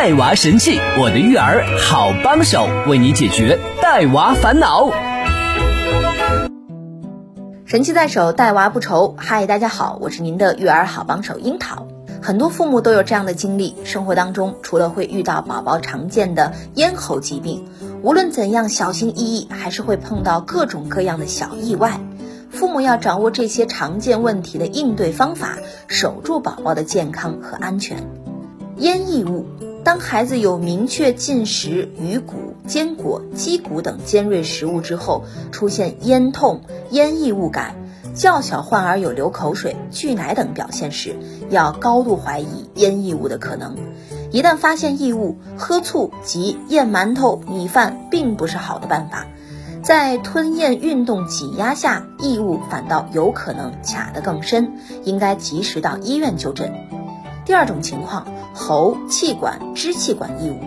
带娃神器，我的育儿好帮手，为你解决带娃烦恼。神器在手，带娃不愁。嗨，大家好，我是您的育儿好帮手樱桃。很多父母都有这样的经历，生活当中除了会遇到宝宝常见的咽喉疾病，无论怎样小心翼翼，还是会碰到各种各样的小意外。父母要掌握这些常见问题的应对方法，守住宝宝的健康和安全。咽异物。当孩子有明确进食鱼骨、坚果、鸡骨等尖锐食物之后，出现咽痛、咽异物感，较小患儿有流口水、拒奶等表现时，要高度怀疑咽异物的可能。一旦发现异物，喝醋及咽馒头、米饭并不是好的办法。在吞咽运动挤压下，异物反倒有可能卡得更深，应该及时到医院就诊。第二种情况。喉、气管、支气管异物，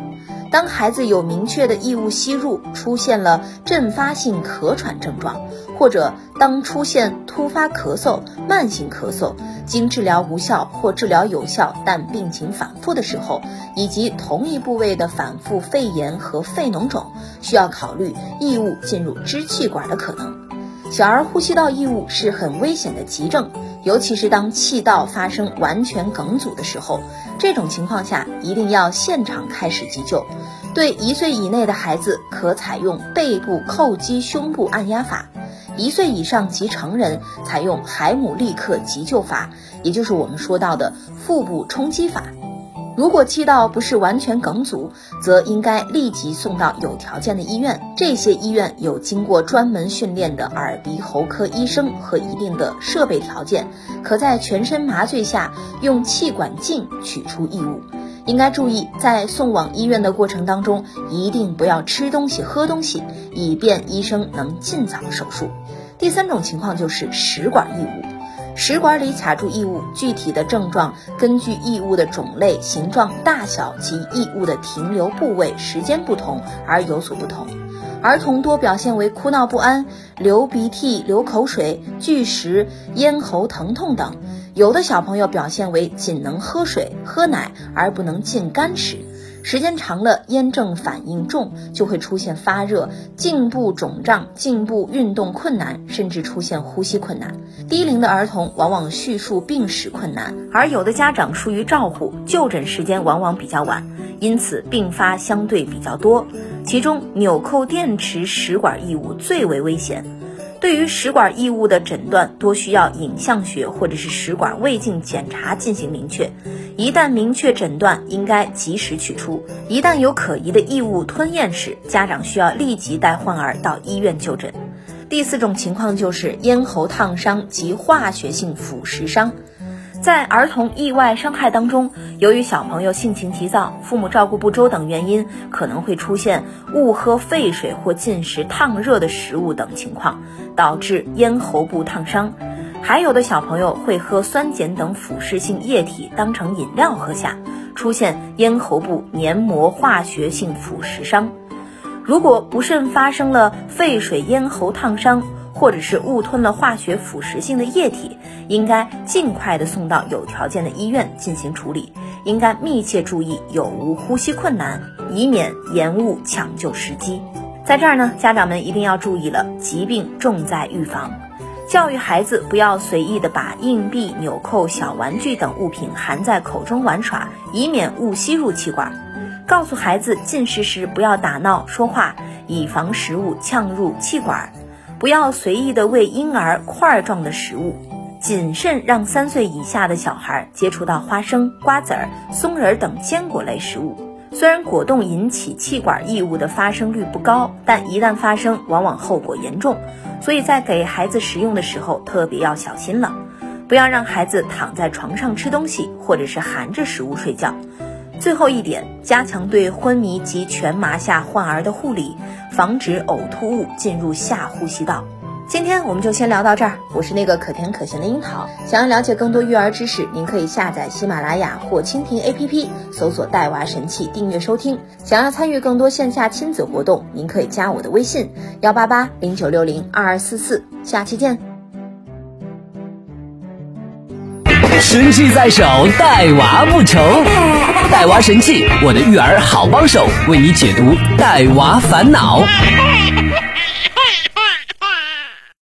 当孩子有明确的异物吸入，出现了阵发性咳喘症状，或者当出现突发咳嗽、慢性咳嗽，经治疗无效或治疗有效但病情反复的时候，以及同一部位的反复肺炎和肺脓肿，需要考虑异物进入支气管的可能。小儿呼吸道异物是很危险的急症。尤其是当气道发生完全梗阻的时候，这种情况下一定要现场开始急救。对一岁以内的孩子，可采用背部叩击胸部按压法；一岁以上及成人，采用海姆立克急救法，也就是我们说到的腹部冲击法。如果气道不是完全梗阻，则应该立即送到有条件的医院。这些医院有经过专门训练的耳鼻喉科医生和一定的设备条件，可在全身麻醉下用气管镜取出异物。应该注意，在送往医院的过程当中，一定不要吃东西、喝东西，以便医生能尽早手术。第三种情况就是食管异物。食管里卡住异物，具体的症状根据异物的种类、形状、大小及异物的停留部位、时间不同而有所不同。儿童多表现为哭闹不安、流鼻涕、流口水、拒食、咽喉疼痛等；有的小朋友表现为仅能喝水、喝奶而不能进干食。时间长了，炎症反应重，就会出现发热、颈部肿胀、颈部运动困难，甚至出现呼吸困难。低龄的儿童往往叙述病史困难，而有的家长疏于照顾，就诊时间往往比较晚，因此并发相对比较多。其中，纽扣电池食管异物最为危险。对于食管异物的诊断，多需要影像学或者是食管胃镜检查进行明确。一旦明确诊断，应该及时取出。一旦有可疑的异物吞咽时，家长需要立即带患儿到医院就诊。第四种情况就是咽喉烫伤及化学性腐蚀伤。在儿童意外伤害当中，由于小朋友性情急躁、父母照顾不周等原因，可能会出现误喝沸水或进食烫热的食物等情况，导致咽喉部烫伤。还有的小朋友会喝酸碱等腐蚀性液体当成饮料喝下，出现咽喉部黏膜化学性腐蚀伤。如果不慎发生了沸水咽喉烫伤，或者是误吞了化学腐蚀性的液体，应该尽快的送到有条件的医院进行处理。应该密切注意有无呼吸困难，以免延误抢救时机。在这儿呢，家长们一定要注意了，疾病重在预防。教育孩子不要随意的把硬币、纽扣、小玩具等物品含在口中玩耍，以免误吸入气管。告诉孩子进食时不要打闹说话，以防食物呛入气管。不要随意的喂婴儿块状的食物，谨慎让三岁以下的小孩接触到花生、瓜子儿、松仁等坚果类食物。虽然果冻引起气管异物的发生率不高，但一旦发生，往往后果严重。所以在给孩子食用的时候，特别要小心了。不要让孩子躺在床上吃东西，或者是含着食物睡觉。最后一点，加强对昏迷及全麻下患儿的护理，防止呕吐物进入下呼吸道。今天我们就先聊到这儿。我是那个可甜可咸的樱桃。想要了解更多育儿知识，您可以下载喜马拉雅或蜻蜓 APP，搜索“带娃神器”订阅收听。想要参与更多线下亲子活动，您可以加我的微信：幺八八零九六零二二四四。下期见。神器在手，带娃不愁。带娃神器，我的育儿好帮手，为你解读带娃烦恼。